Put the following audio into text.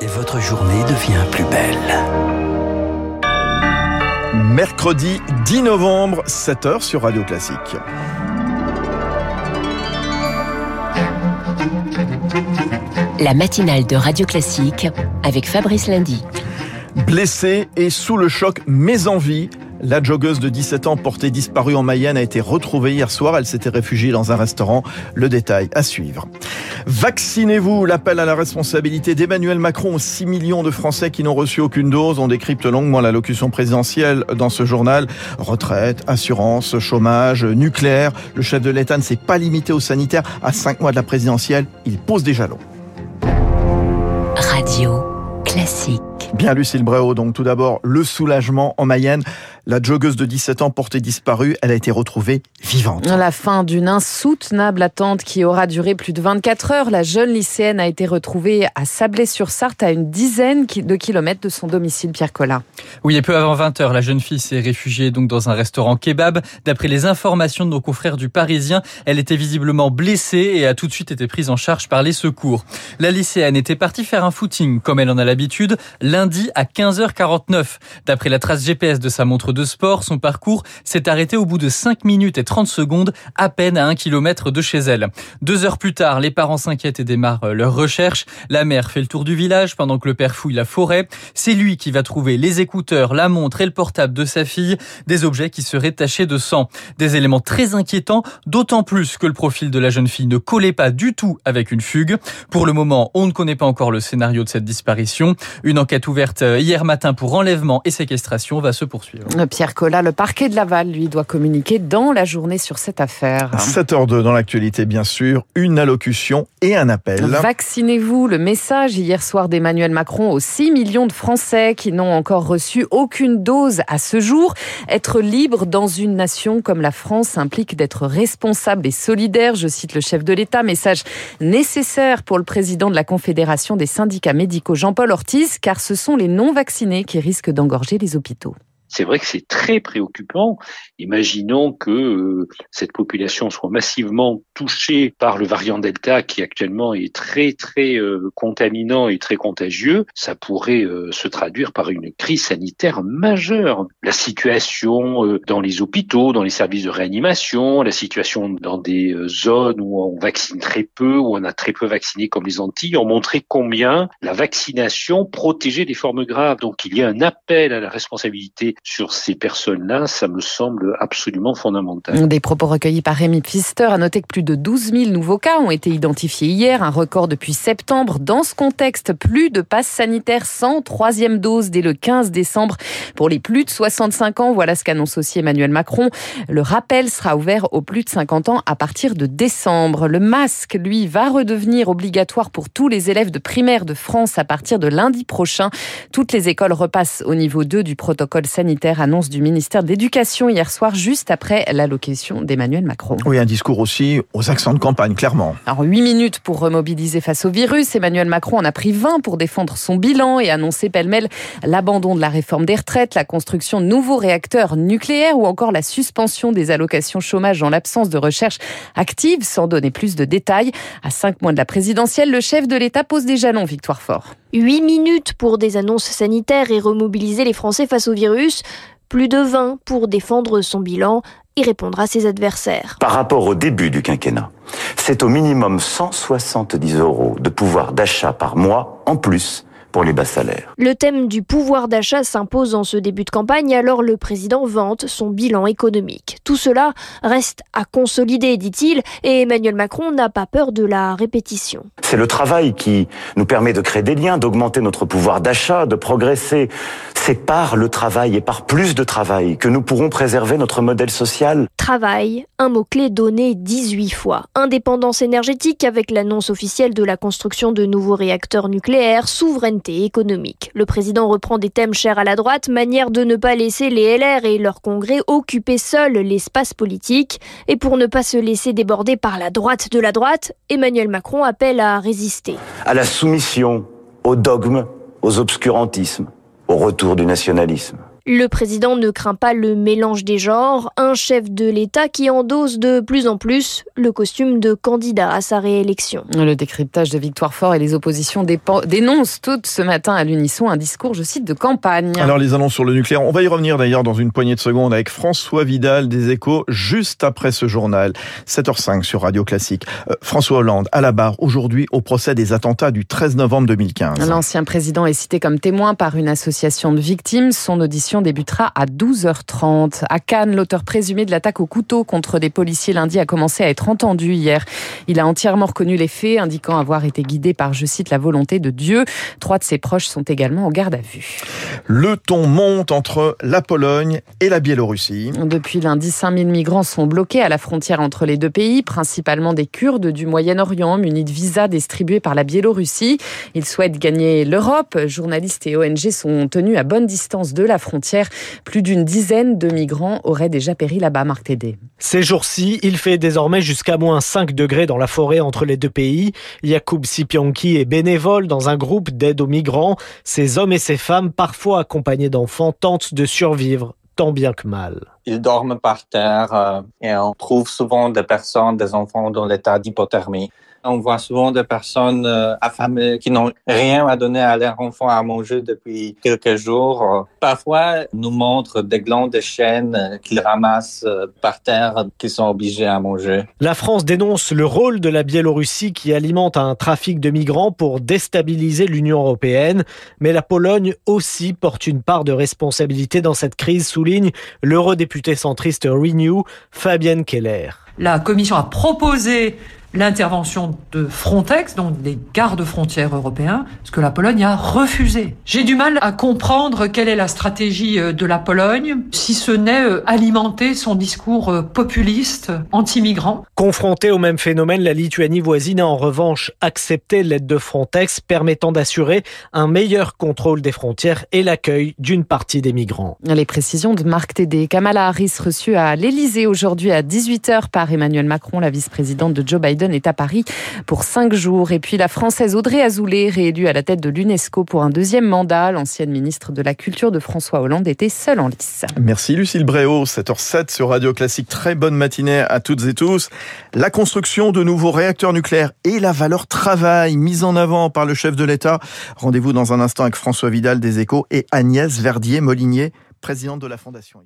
et votre journée devient plus belle. Mercredi 10 novembre, 7h sur Radio Classique. La matinale de Radio Classique avec Fabrice Lundy. Blessée et sous le choc, mais en vie, la joggeuse de 17 ans portée disparue en Mayenne a été retrouvée hier soir. Elle s'était réfugiée dans un restaurant. Le détail à suivre. Vaccinez-vous. L'appel à la responsabilité d'Emmanuel Macron aux 6 millions de Français qui n'ont reçu aucune dose. On décrypte longuement la locution présidentielle dans ce journal. Retraite, assurance, chômage, nucléaire. Le chef de l'État ne s'est pas limité aux sanitaires. À 5 mois de la présidentielle, il pose des jalons. Radio classique. Bien Lucille Bréau, donc tout d'abord le soulagement en Mayenne. La joggeuse de 17 ans portée disparue, elle a été retrouvée vivante. La fin d'une insoutenable attente qui aura duré plus de 24 heures. La jeune lycéenne a été retrouvée à Sablé-sur-Sarthe, à une dizaine de kilomètres de son domicile, Pierre Collin. Oui, et peu avant 20 heures, la jeune fille s'est réfugiée donc dans un restaurant kebab. D'après les informations de nos confrères du Parisien, elle était visiblement blessée et a tout de suite été prise en charge par les secours. La lycéenne était partie faire un footing, comme elle en a l'habitude, lundi à 15h49. D'après la trace GPS de sa montre de sport, son parcours s'est arrêté au bout de 5 minutes et 30 secondes, à peine à 1 km de chez elle. Deux heures plus tard, les parents s'inquiètent et démarrent euh, leur recherche. La mère fait le tour du village pendant que le père fouille la forêt. C'est lui qui va trouver les écouteurs, la montre et le portable de sa fille, des objets qui seraient tachés de sang. Des éléments très inquiétants, d'autant plus que le profil de la jeune fille ne collait pas du tout avec une fugue. Pour le moment, on ne connaît pas encore le scénario de cette disparition. Une enquête ouverte euh, hier matin pour enlèvement et séquestration va se poursuivre. Pierre Collat, le parquet de Laval, lui, doit communiquer dans la journée sur cette affaire. 7h02 dans l'actualité, bien sûr, une allocution et un appel. Vaccinez-vous, le message hier soir d'Emmanuel Macron aux 6 millions de Français qui n'ont encore reçu aucune dose à ce jour. Être libre dans une nation comme la France implique d'être responsable et solidaire, je cite le chef de l'État, message nécessaire pour le président de la Confédération des syndicats médicaux Jean-Paul Ortiz, car ce sont les non-vaccinés qui risquent d'engorger les hôpitaux c'est vrai que c'est très préoccupant. Imaginons que euh, cette population soit massivement touchée par le variant Delta qui actuellement est très très euh, contaminant et très contagieux. Ça pourrait euh, se traduire par une crise sanitaire majeure. La situation dans les hôpitaux, dans les services de réanimation, la situation dans des zones où on vaccine très peu, où on a très peu vacciné comme les Antilles, ont montré combien la vaccination protégeait des formes graves. Donc il y a un appel à la responsabilité sur ces personnes-là, ça me semble absolument fondamental. Des propos recueillis par Rémi Pfister. À noter que plus de 12 000 nouveaux cas ont été identifiés hier, un record depuis septembre. Dans ce contexte, plus de passes sanitaires sans troisième dose dès le 15 décembre pour les plus de 65 ans. Voilà ce qu'annonce aussi Emmanuel Macron. Le rappel sera ouvert aux plus de 50 ans à partir de décembre. Le masque, lui, va redevenir obligatoire pour tous les élèves de primaire de France à partir de lundi prochain. Toutes les écoles repassent au niveau 2 du protocole sanitaire annonce du ministère de l'Éducation hier soir, juste après l'allocation d'Emmanuel Macron. Oui, un discours aussi aux accents de campagne, clairement. Alors, 8 minutes pour remobiliser face au virus. Emmanuel Macron en a pris 20 pour défendre son bilan et annoncer pêle-mêle l'abandon de la réforme des retraites, la construction de nouveaux réacteurs nucléaires ou encore la suspension des allocations chômage en l'absence de recherche active, sans donner plus de détails. À 5 mois de la présidentielle, le chef de l'État pose des jalons, Victoire Fort. 8 minutes pour des annonces sanitaires et remobiliser les Français face au virus, plus de 20 pour défendre son bilan et répondre à ses adversaires. Par rapport au début du quinquennat, c'est au minimum 170 euros de pouvoir d'achat par mois en plus pour les bas salaires. Le thème du pouvoir d'achat s'impose en ce début de campagne, alors le président vante son bilan économique. Tout cela reste à consolider, dit-il, et Emmanuel Macron n'a pas peur de la répétition. C'est le travail qui nous permet de créer des liens, d'augmenter notre pouvoir d'achat, de progresser. C'est par le travail et par plus de travail que nous pourrons préserver notre modèle social. Travail, un mot-clé donné 18 fois. Indépendance énergétique avec l'annonce officielle de la construction de nouveaux réacteurs nucléaires, souveraineté économique. Le président reprend des thèmes chers à la droite, manière de ne pas laisser les LR et leur congrès occuper seuls l'espace politique. Et pour ne pas se laisser déborder par la droite de la droite, Emmanuel Macron appelle à résister. À la soumission, au dogme, aux obscurantismes au retour du nationalisme. Le président ne craint pas le mélange des genres, un chef de l'État qui endosse de plus en plus le costume de candidat à sa réélection. Le décryptage de Victoire Fort et les oppositions dénoncent toutes ce matin à l'unisson un discours, je cite, de campagne. Alors les annonces sur le nucléaire, on va y revenir d'ailleurs dans une poignée de secondes avec François Vidal des Échos juste après ce journal. 7h05 sur Radio Classique. Euh, François Hollande à la barre aujourd'hui au procès des attentats du 13 novembre 2015. L'ancien président est cité comme témoin par une association de victimes. Son audition débutera à 12h30. À Cannes, l'auteur présumé de l'attaque au couteau contre des policiers lundi a commencé à être entendu hier. Il a entièrement reconnu les faits, indiquant avoir été guidé par, je cite, la volonté de Dieu. Trois de ses proches sont également au garde à vue. Le ton monte entre la Pologne et la Biélorussie. Depuis lundi, 5000 migrants sont bloqués à la frontière entre les deux pays, principalement des Kurdes du Moyen-Orient, munis de visas distribués par la Biélorussie. Ils souhaitent gagner l'Europe. Journalistes et ONG sont tenus à bonne distance de la frontière. Plus d'une dizaine de migrants auraient déjà péri là-bas, Marc Tédé. Ces jours-ci, il fait désormais jusqu'à moins 5 degrés dans la forêt entre les deux pays. Yacoub Sipianki est bénévole dans un groupe d'aide aux migrants. Ces hommes et ces femmes, parfois accompagnés d'enfants, tentent de survivre tant bien que mal. Ils dorment par terre euh, et on trouve souvent des personnes, des enfants dans l'état d'hypothermie. On voit souvent des personnes euh, affamées qui n'ont rien à donner à leurs enfants à manger depuis quelques jours. Parfois, nous montrent des glands de chêne qu'ils ramassent euh, par terre, qu'ils sont obligés à manger. La France dénonce le rôle de la Biélorussie qui alimente un trafic de migrants pour déstabiliser l'Union européenne. Mais la Pologne aussi porte une part de responsabilité dans cette crise, souligne l'eurodéputé centriste Renew, Fabienne Keller. La Commission a proposé l'intervention de Frontex, donc des gardes frontières européens, ce que la Pologne a refusé. J'ai du mal à comprendre quelle est la stratégie euh, de la Pologne, si ce n'est euh, alimenter son discours euh, populiste, anti-migrant. Confrontée au même phénomène, la Lituanie voisine a en revanche accepté l'aide de Frontex permettant d'assurer un meilleur contrôle des frontières et l'accueil d'une partie des migrants. Les précisions de Marc Tédé. Kamala Harris reçue à l'Elysée aujourd'hui à 18h par Emmanuel Macron, la vice-présidente de Joe Biden est à Paris pour cinq jours. Et puis la Française Audrey Azoulay, réélue à la tête de l'UNESCO pour un deuxième mandat. L'ancienne ministre de la Culture de François Hollande était seule en lice. Merci Lucille Bréau, 7h07 sur Radio Classique. Très bonne matinée à toutes et tous. La construction de nouveaux réacteurs nucléaires et la valeur travail mise en avant par le chef de l'État. Rendez-vous dans un instant avec François Vidal des Échos et Agnès Verdier-Molinier, présidente de la Fondation.